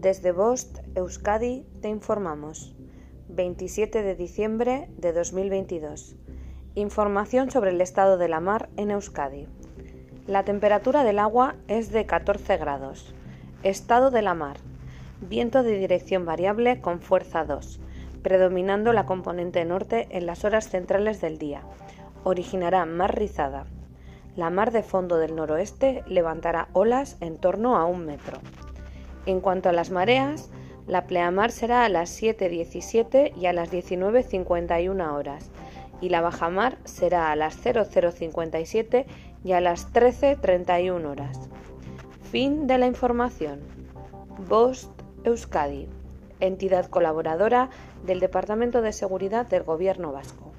Desde Bost, Euskadi, te informamos. 27 de diciembre de 2022. Información sobre el estado de la mar en Euskadi. La temperatura del agua es de 14 grados. Estado de la mar. Viento de dirección variable con fuerza 2, predominando la componente norte en las horas centrales del día. Originará mar rizada. La mar de fondo del noroeste levantará olas en torno a un metro. En cuanto a las mareas, la pleamar será a las 7.17 y a las 19.51 horas y la bajamar será a las 00.57 y a las 13.31 horas. Fin de la información. Bost Euskadi, entidad colaboradora del Departamento de Seguridad del Gobierno Vasco.